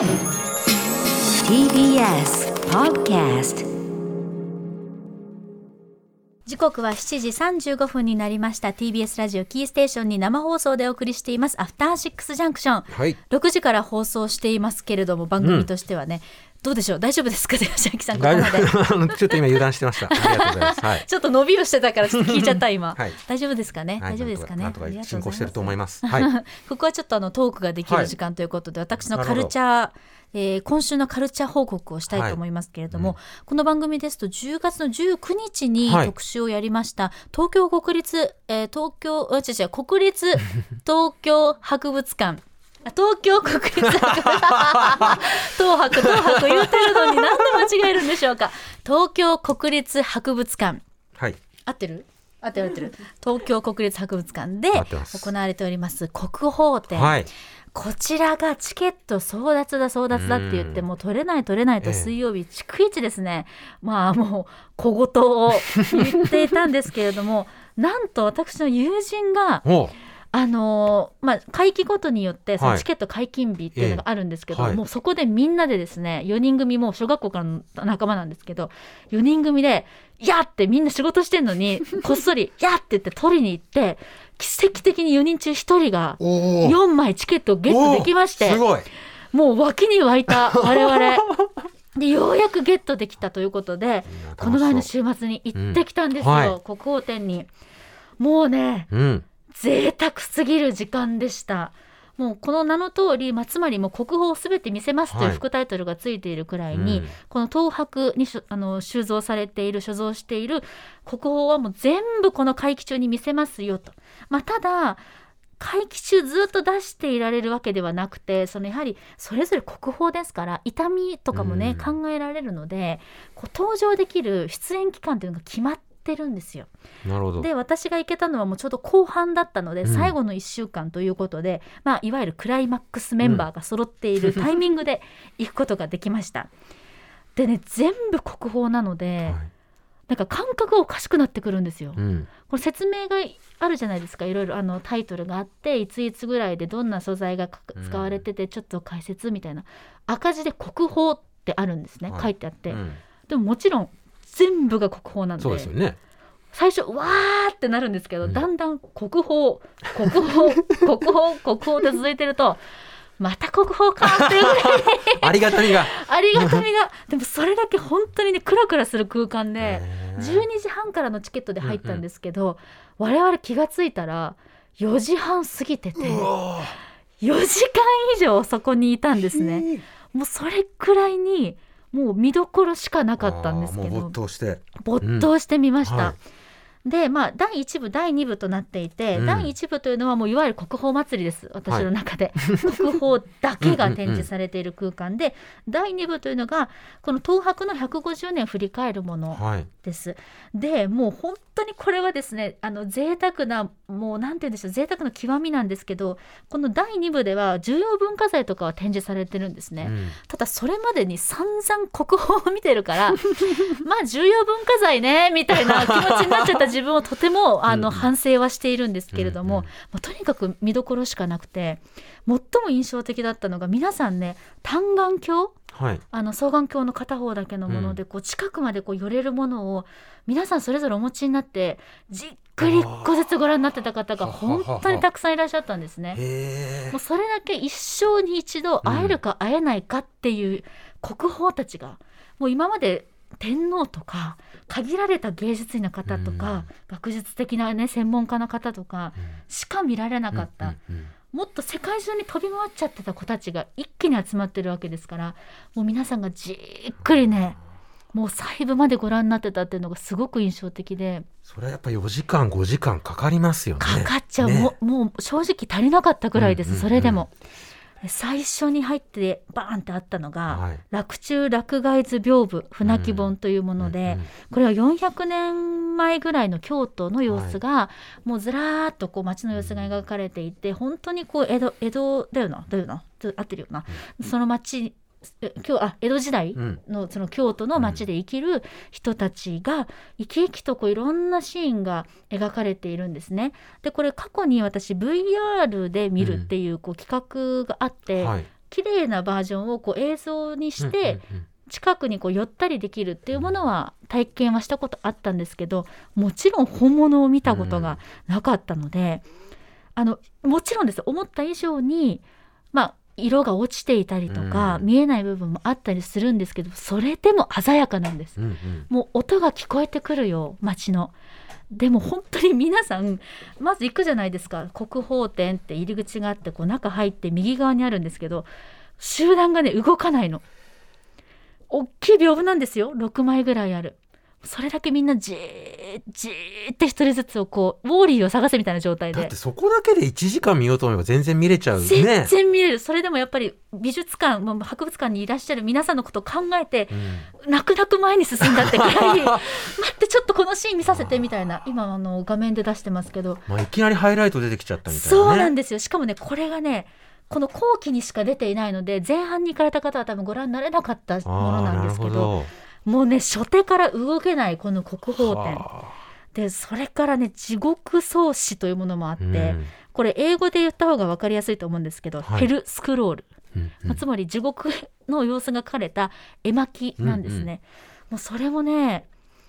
TBS Podcast 時刻は7時35分になりました。TBS ラジオキーステーションに生放送でお送りしています。アフターシックスジャンクション、はい。6時から放送していますけれども番組としてはね、どうでしょう？大丈夫ですか？吉明さんここ大まで。丈夫ちょっと今油断してました。ありがとうございます。はい。ちょっと伸びをしてたからちょっと聞いちゃった今、はい。大丈夫ですかね、はい。大丈夫ですかね？進行してると思いまます。はい。ここはちょっとあのトークができる時間ということで、私のカルチャー、えー今週のカルチャー報告をしたいと思いますけれども、この番組ですと10月の19日にはい。特集をやりました、東京国立、えー東京あ違う違う国立東京博物館。あ東京国立博物館。東博東博言うてるのになんで間違えるんでしょうか。東京国立博物館。はい。合ってる？合ってる合ってる。東京国立博物館で行われております。国宝展、はい。こちらがチケット争奪だ争奪だって言ってうん。もう取れない取れないとええ。水曜日逐一ですね。まあもう小言を言っていたんですけれども なんと私の友人があのーまあ会期ごとによってそのはいチケット解禁日っていうのがあるんですけど、ええはいもうそこでみんなでですね4人組もう小学校からの仲間なんですけど4人組で「や!」ってみんな仕事してんのに こっそり「や!」って言って取りに行って奇跡的に4人中1人がおー4枚チケットをゲットできましておーすごい。もう脇に湧いた我々 でようやくゲットできたということでこの前の週末に行ってきたんですよ、うんはい国宝展にもうねうん。贅沢すぎる時間でした。もうこの名の通り、まあ、つまりもう国宝をすべて見せますというはい。副タイトルがついているくらいに、うん。この東博にあの収蔵されている所蔵している国宝はもう全部この会期中に見せますよと、まあ、ただ会期中ずっと出していられるわけではなくてそのやはりそれぞれ国宝ですから痛みとかもね、うん。考えられるのでこう登場できる出演期間というのが決まってるんですよ。なるほど。で私が行けたのはもうちょうど後半だったので、うん最後の1週間ということで、まあ、いわゆるクライマックスメンバーが揃っているタイミングで行くことができました。でね全部国宝なので、はいなんか感覚がおかしくなってくるんですよ。うん。これ説明があるじゃないですかいろいろあのタイトルがあっていついつぐらいでどんな素材が使われててちょっと解説みたいな赤字で国宝ってあるんですね、はい書いてあって、うんでももちろん全部が国宝なんで。そうですよね。最初わーってなるんですけど、うん。だんだん国宝国宝 国宝国宝って続いてるとまた国宝かっていうぐらい。ありがたみが。ありがたみが。でもそれだけ本当にねクラクラする空間でへー。12時半からのチケットで入ったんですけど、我々気がついたら4時半過ぎててうわ4時間以上そこにいたんですね。ー。もうそれくらいにもう見どころしかなかったんですけど没頭して。没頭してみました。はいでまあ第1部第2部となっていて、うん第1部というのはもういわゆる国宝祭りです私の中で、国宝だけが展示されている空間で第2部というのがこの東博の150年振り返るものはい。です。でもう本当にこれはですねあの贅沢なもうなんて言うんでしょう贅沢の極みなんですけどこの第2部では重要文化財とかは展示されてるんですね。うんただそれまでに散々国宝を見てるから まあ重要文化財ねみたいな気持ちになっちゃった自分をとてもあのうん反省はしているんですけれども、うんうんまあとにかく見どころしかなくて最も印象的だったのが皆さんね単眼鏡？はい。あの双眼鏡の片方だけのもので、こう近くまでこう寄れるものを皆さんそれぞれお持ちになってじっくり一個ずつご覧になってた方が本当にたくさんいらっしゃったんですね。もう。それだけ一生に一度会えるか会えないかっていう国宝たちが、もう今まで天皇とか限られた芸術員の方とか、学術的なね専門家の方とかしか見られなかった、うんうんうん。もっと世界中に飛び回っちゃってた子たちが一気に集まってるわけですからもう皆さんがじっくりねもう細部までご覧になってたっていうのがすごく印象的で。それはやっぱ4時間5時間かかりますよね。かかっちゃう、ね。もうもう正直足りなかったぐらいです、うんうんうん。それでも。最初に入ってバーンってあったのがはい「洛中洛外図屏風船木本」というもので、うんうんこれは400年前ぐらいの京都の様子が、もうずらーっとこう街の様子が描かれていて本当にこう江戸江戸だよなだよな合ってるよな、その街え今日あ江戸時代うん。のその京都の街で生きる人たちが生き生きとこういろんなシーンが描かれているんですね。でこれ過去に私 VR で見るっていうこう企画があって、はい。綺麗なバージョンをこう映像にして、うんうん近くにこう寄ったりできるっていうものは体験はしたことあったんですけどもちろん本物を見たことがなかったので、あのもちろんです。思った以上にまあ色が落ちていたりとか、うん見えない部分もあったりするんですけどそれでも鮮やかなんです。うんうんもう音が聞こえてくるよ街の。でも本当に皆さんまず行くじゃないですか国宝展って入り口があってこう中入って右側にあるんですけど集団がね動かないの。大きい屏風なんですよ6枚ぐらいある。それだけみんなじーじーって一人ずつをこうウォーリーを探せみたいな状態で。だってそこだけで1時間見ようと思えば全然見れちゃう全ね。然見れる、それでもやっぱり美術館博物館にいらっしゃる皆さんのことを考えてうん。泣く泣く前に進んだってくらい。待ってちょっとこのシーン見させてみたいな。今あの画面で出してますけど。まあいきなりハイライト出てきちゃったみたいなね。そうなんですよ。しかもねこれがねこの後期にしか出ていないので前半に行かれた方は多分ご覧になれなかったものなんですけどもうね初手から動けないこの国宝展。はでそれからね地獄創始というものもあって、あうん。これ英語で言った方が分かりやすいと思うんですけど、はい。ヘルスクロール。うんうん。まあつまり地獄の様子が描かれた絵巻なんですね。もうそれもね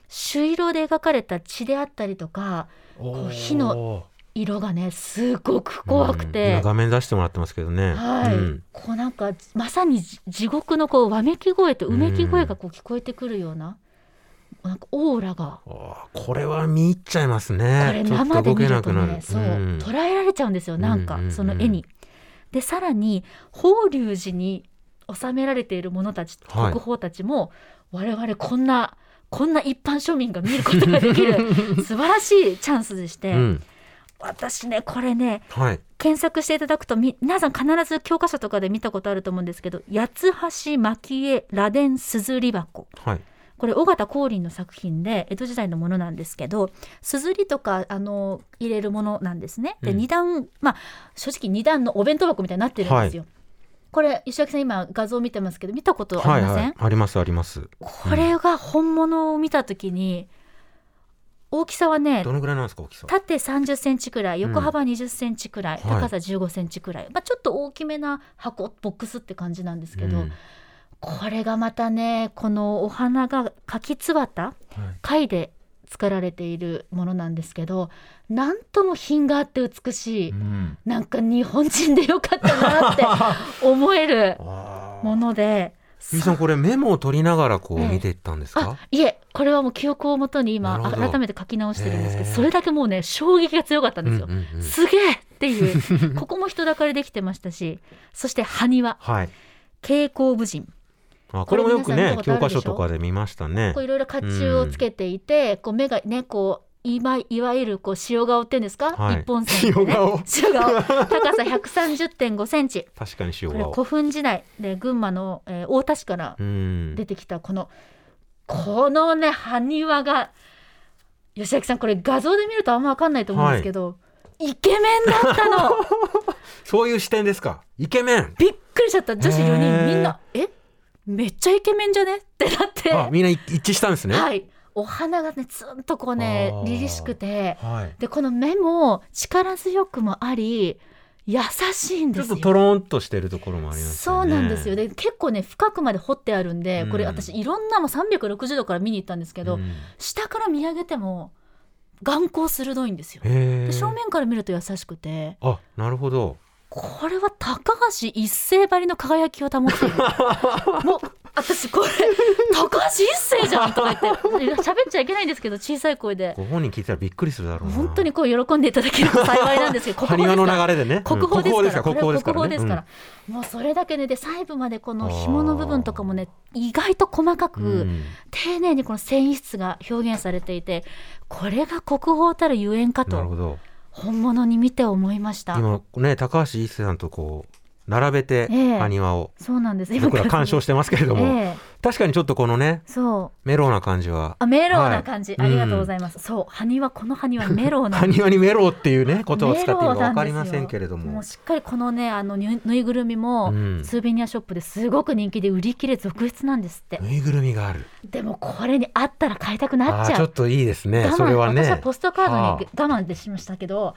朱色で描かれた血であったりとかこう火の色がねすごく怖くうん画面出してもらってますけどね。はい、うん。こうなんかまさに地地獄のこうわめき声とうめき声がこう聞こえてくるような,、なんかオーラが。これは見入っちゃいますね。これ生で見るとねそう、ん。捉えられちゃうんですよなんか、うんうんうん。その絵に。でさらに法隆寺に収められている者たち、はい。国宝たちも我々こんなこんな一般庶民が見ることができる 素晴らしいチャンスでして、うん私ねこれねはい。検索していただくとみ皆さん必ず教科書とかで見たことあると思うんですけど「八橋蒔絵螺鈿硯箱」はい。これ尾形光琳の作品で江戸時代のものなんですけど硯とかあの入れるものなんですね。でうん二段まあ正直二段のお弁当箱みたいになってるんですよ。これ石垣さん今画像見てますけど見たことありません、はいはい。ありますあります。これが本物を見た時に大きさはねどのぐらいなんですか大きさ。縦30センチくらいうん。横幅20センチくらい、はい。高さ15センチくらい、まあ、ちょっと大きめな箱ボックスって感じなんですけど、うん。これがまたねこのお花が柿つばたはい。貝で作られているものなんですけどなんとも品があって美しい、うん。なんか日本人でよかったなって思える もので。ゆいさんこれメモを取りながらこうええ。見ていったんですあか。いえこれはもう記憶をもとに今改めて書き直してるんですけどそれだけもうね衝撃が強かったんですよ。うんうんうん。すげえっていう。ここも人だかりできてましたしそして埴輪。はい。蛍光武人。あこれもよくね教科書とかで見ましたね。こう。いろいろ甲冑をつけていて、こう目がねこう今いわゆるこう塩顔ってんですか、はい。一本線。でね塩顔。塩顔。高さ130.5センチ。確かに塩顔。古墳時代で群馬の、えー大田市からうん。出てきたこの、このね埴輪が吉明さんこれ画像で見るとあんま分かんないと思うんですけど、イケメンだったの。そういう視点ですか？イケメン。びっくりしちゃった。女子4へー。人みんなえ？めっちゃイケメンじゃね？ってなって。あみんな一致したんですね。はいお花がねツンとこうね凛々しくてはい。でこの目も力強くもあり優しいんちょっですよとトロンとしてるところもありますよね。そうなんですよで結構ね深くまで掘ってあるんでこれうん私いろんなもう360度から見に行ったんですけど、うん下から見上げても眼光鋭いんですよ。正面から見ると優しくてあなるほど。これは高橋一生ばりの輝きを保っている もう私これ高橋一生じゃんとか言って喋っちゃいけないんですけど小さい声でご本人聞いたらびっくりするだろうな。本当にこう喜んでいただけると幸いなんですけど国宝ですから流れでね。国宝ですから、うん国宝ですから。もうそれだけねで細部までこの紐の部分とかもね意外と細かく、丁寧にこの繊維質が表現されていてこれが国宝たるゆえんかとなるほど。本物に見て思いました。今ね高橋一生さんとこう並べてええ。埴輪を。そうなんです。僕ら鑑賞ししてますけれども、ええ確かにちょっとこのねそう。メロウな感じは。あメロウな感じ、はい。ありがとうございます、そう。埴輪この埴輪メロウな埴輪にメロウっていうねことを使っているかわかりませんけれども。もうしっかりこのねあのぬいぐるみも、うん。スーベニアショップですごく人気で売り切れ続出なんですって、ぬいぐるみがある。でもこれにあったら買いたくなあっちゃう。ーちょっといいですね。それはね。私はポストカードには我慢でしましたけど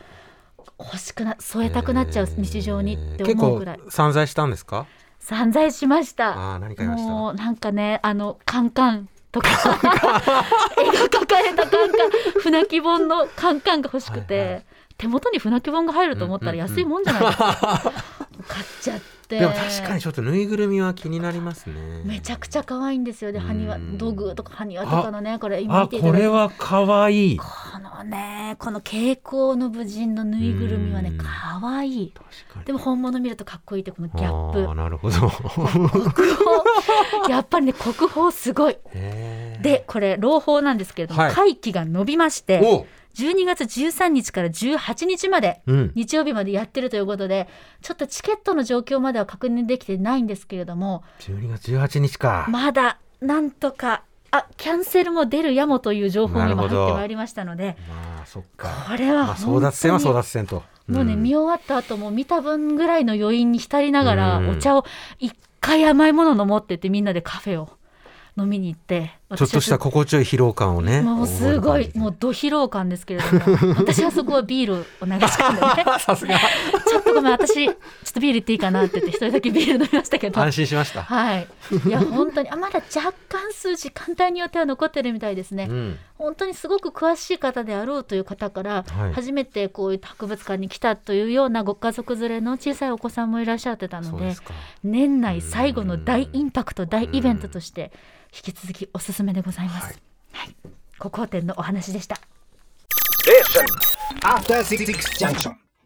欲しくな添えたくなっちゃう日常にって思うぐらい。散財したんですか？散財しました。ああ何買いました？もうなんかねあのカンカンとか。絵が描かれたカンカン。船木本のカンカンが欲しくて、はいはい。手元に船木本が入ると思ったら安いもんじゃないですか、買っちゃって。でも確かにちょっとぬいぐるみは気になりますね。めちゃくちゃ可愛いんですよ。でうん。埴輪道具とか埴輪とかのねこれ今あ見ていただいて。これは可愛い。このねこの蛍光の武人のぬいぐるみはねうん。可愛い。確かに。でも本物見るとかっこいいってこのギャップなるほど。国宝。やっぱりね国宝すごい。でこれ朗報なんですけれども、はい。会期が延びましてお12月13日から18日までうん。日曜日までやってるということでちょっとチケットの状況までは確認できてないんですけれども12月18日か。まだなんとかあキャンセルも出るやもという情報が今なるほど。入ってまいりましたのでまあそっか。これは争奪戦は争奪戦と。もうね、ん。見終わった後も見た分ぐらいの余韻に浸りながら、うん。お茶を一回甘いもの飲もうって言ってみんなでカフェを飲みに行ってちょっとした心地よい疲労感をねもうすごいもうど疲労感ですけれども私はそこはビールを流し込んで。ね さすが。ちょっとごめん私ちょっとビールいっていいかなって言って一人だけビール飲みましたけど。安心しました。はい。いや本当にあまだ若干数時間帯によっては残ってるみたいですね、うん。本当にすごく詳しい方であろうという方から、はい。初めてこういう博物館に来たというようなご家族連れの小さいお子さんもいらっしゃってたので年内最後の大インパクト大イベントとして引き続きおすす。めでございます。はい、国宝展のお話でした。After Six Junction.